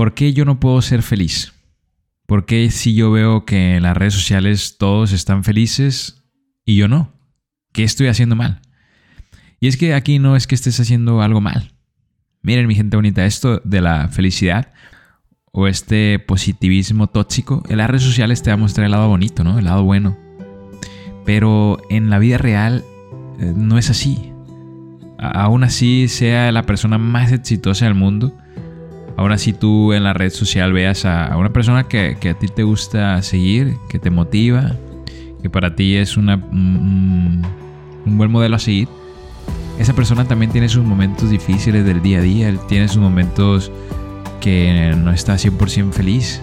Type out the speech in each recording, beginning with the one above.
¿por qué yo no puedo ser feliz? ¿Por qué si yo veo que en las redes sociales todos están felices y yo no? ¿Qué estoy haciendo mal? Y es que aquí no es que estés haciendo algo mal. Miren mi gente bonita, esto de la felicidad o este positivismo tóxico, en las redes sociales te va a mostrar el lado bonito, ¿no? El lado bueno. Pero en la vida real eh, no es así. Aún así sea la persona más exitosa del mundo, aún así tú en la red social veas a, una persona que, a ti te gusta seguir, que te motiva, que para ti es una, un buen modelo a seguir, esa persona también tiene sus momentos difíciles del día a día, tiene sus momentos que no está 100% feliz.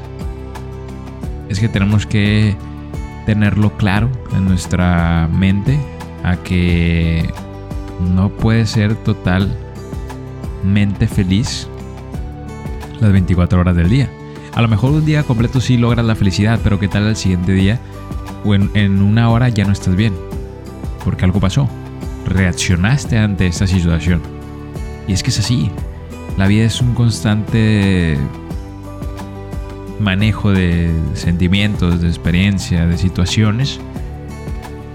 Es que tenemos que tenerlo claro en nuestra mente a que no puede ser totalmente feliz las 24 horas del día. A lo mejor un día completo sí logras la felicidad, pero ¿qué tal el siguiente día? O en, en una hora ya no estás bien, porque algo pasó reaccionaste ante esta situación. Y es que es así. La vida es un constante manejo de sentimientos, de experiencia, de situaciones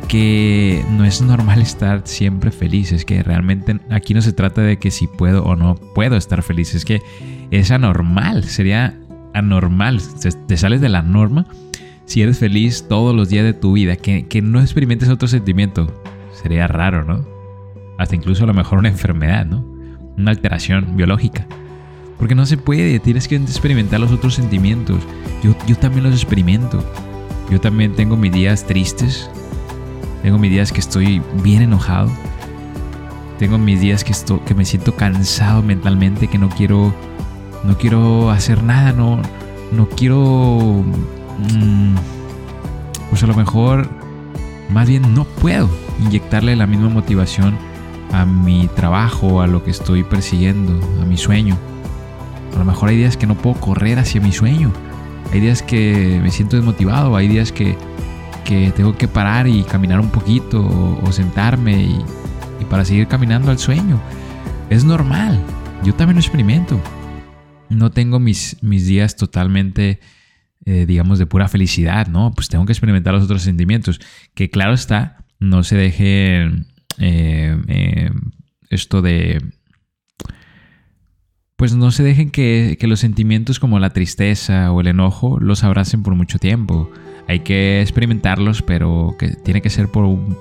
que no es normal estar siempre feliz. Es que realmente aquí no se trata de que si puedo o no puedo estar feliz. Es que es anormal. Sería anormal. Te sales de la norma si eres feliz todos los días de tu vida. Que, que no experimentes otro sentimiento. Sería raro, ¿no? Hasta incluso a lo mejor una enfermedad, ¿no? Una alteración biológica. Porque no se puede, tienes que experimentar los otros sentimientos. Yo, yo también los experimento. Yo también tengo mis días tristes. Tengo mis días que estoy bien enojado. Tengo mis días que, estoy, que me siento cansado mentalmente, que no quiero, no quiero hacer nada, no, no quiero... Mm, pues a lo mejor, más bien no puedo inyectarle la misma motivación a mi trabajo, a lo que estoy persiguiendo, a mi sueño. A lo mejor hay días que no puedo correr hacia mi sueño. Hay días que me siento desmotivado, hay días que, tengo que parar y caminar un poquito o, sentarme y, para seguir caminando al sueño. Es normal, yo también lo experimento. No tengo mis, mis días totalmente, eh, digamos, de pura felicidad, ¿no? Pues tengo que experimentar los otros sentimientos, que claro está, no se dejen eh, eh, esto de... Pues no se dejen que, los sentimientos como la tristeza o el enojo los abracen por mucho tiempo. Hay que experimentarlos, pero que tiene que ser por un,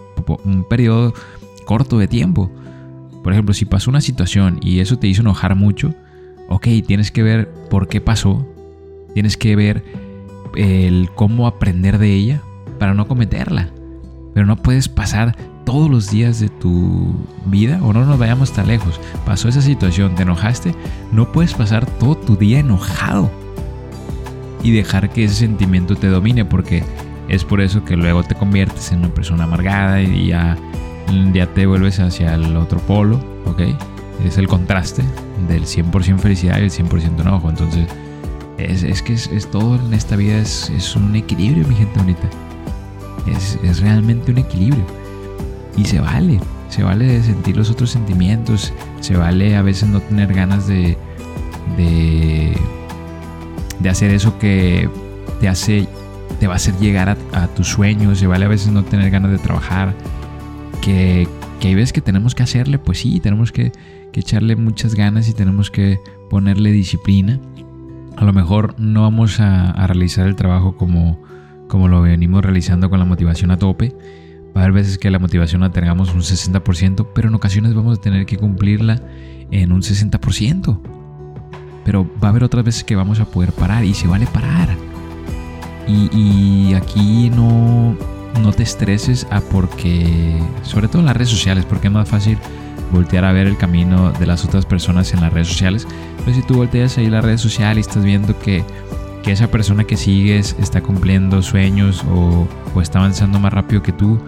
un periodo corto de tiempo. Por ejemplo, si pasó una situación y eso te hizo enojar mucho, ok, tienes que ver por qué pasó, tienes que ver el cómo aprender de ella para no cometerla. Pero no puedes pasar todos los días de tu vida, o no nos vayamos tan lejos, pasó esa situación, te enojaste, no puedes pasar todo tu día enojado y dejar que ese sentimiento te domine, porque es por eso que luego te conviertes en una persona amargada y ya, ya te vuelves hacia el otro polo, ¿ok? Es el contraste del 100% felicidad y el 100% enojo. Entonces, es, que es, todo en esta vida es, es, un equilibrio, mi gente bonita. Es, es realmente un equilibrio. Y se vale, se vale sentir los otros sentimientos, se vale a veces no tener ganas de, de, de hacer eso que te hace, te va a hacer llegar a, tus sueños, se vale a veces no tener ganas de trabajar, que, que hay veces que tenemos que hacerle, pues sí, tenemos que, que echarle muchas ganas y tenemos que ponerle disciplina. A lo mejor no vamos a, a realizar el trabajo como, como lo venimos realizando con la motivación a tope, Va a haber veces que la motivación la tengamos un 60%, pero en ocasiones vamos a tener que cumplirla en un 60%. Pero va a haber otras veces que vamos a poder parar y se vale parar. Y, aquí no, no te estreses a porque, sobre todo en las redes sociales, porque es más fácil voltear a ver el camino de las otras personas en las redes sociales. Pero si tú volteas ahí las redes sociales y estás viendo que, que esa persona que sigues está cumpliendo sueños o, o está avanzando más rápido que tú,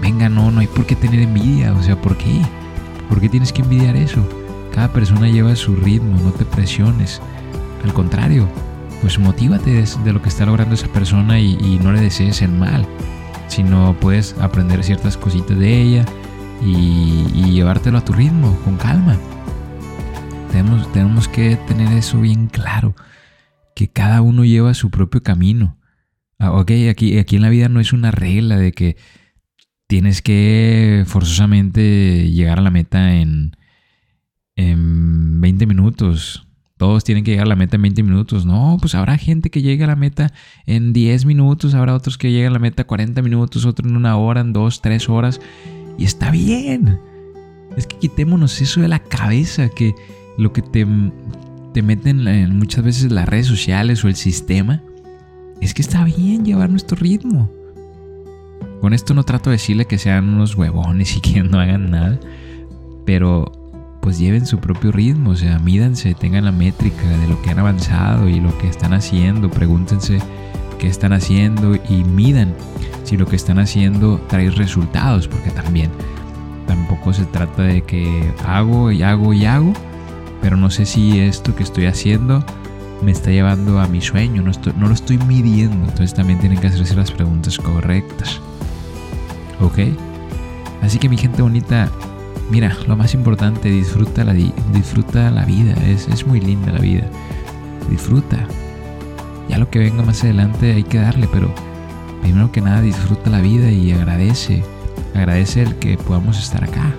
venga, no, no hay por qué tener envidia. O sea, ¿por qué? ¿Por qué tienes que envidiar eso? Cada persona lleva su ritmo, no te presiones. Al contrario, pues motívate de, lo que está logrando esa persona y, no le desees el mal, sino puedes aprender ciertas cositas de ella y, llevártelo a tu ritmo, con calma. Tenemos, tenemos que tener eso bien claro, que cada uno lleva su propio camino. Ah, ok, aquí, aquí en la vida no es una regla de que tienes que forzosamente llegar a la meta en, en 20 minutos. Todos tienen que llegar a la meta en 20 minutos. No, pues habrá gente que llegue a la meta en 10 minutos, habrá otros que lleguen a la meta en 40 minutos, otros en una hora, en 2, 3 horas. Y está bien. Es que quitémonos eso de la cabeza, que lo que te, te meten en muchas veces las redes sociales o el sistema, es que está bien llevar nuestro ritmo. Con esto no trato de decirle que sean unos huevones y que no hagan nada, pero pues lleven su propio ritmo, o sea, mídanse, tengan la métrica de lo que han avanzado y lo que están haciendo, pregúntense qué están haciendo y midan si lo que están haciendo trae resultados, porque también tampoco se trata de que hago y hago y hago, pero no sé si esto que estoy haciendo me está llevando a mi sueño, no, no lo estoy midiendo, entonces también tienen que hacerse las preguntas correctas. ¿Ok? Así que mi gente bonita, mira, lo más importante, disfruta la, disfruta la vida, es, es muy linda la vida. Disfruta. Ya lo que venga más adelante hay que darle, pero primero que nada disfruta la vida y agradece. Agradece el que podamos estar acá.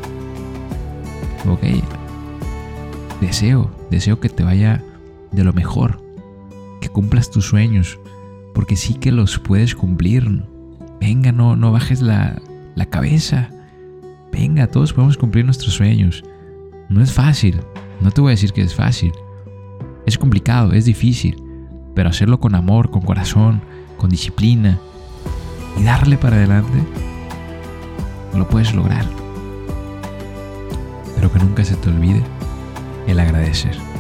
Ok. Deseo, deseo que te vaya de lo mejor. Que cumplas tus sueños. Porque sí que los puedes cumplir. Venga, no, no bajes la, la cabeza. Venga, todos podemos cumplir nuestros sueños. No es fácil, no te voy a decir que es fácil. Es complicado, es difícil, pero hacerlo con amor, con corazón, con disciplina y darle para adelante, lo puedes lograr. Pero que nunca se te olvide el agradecer.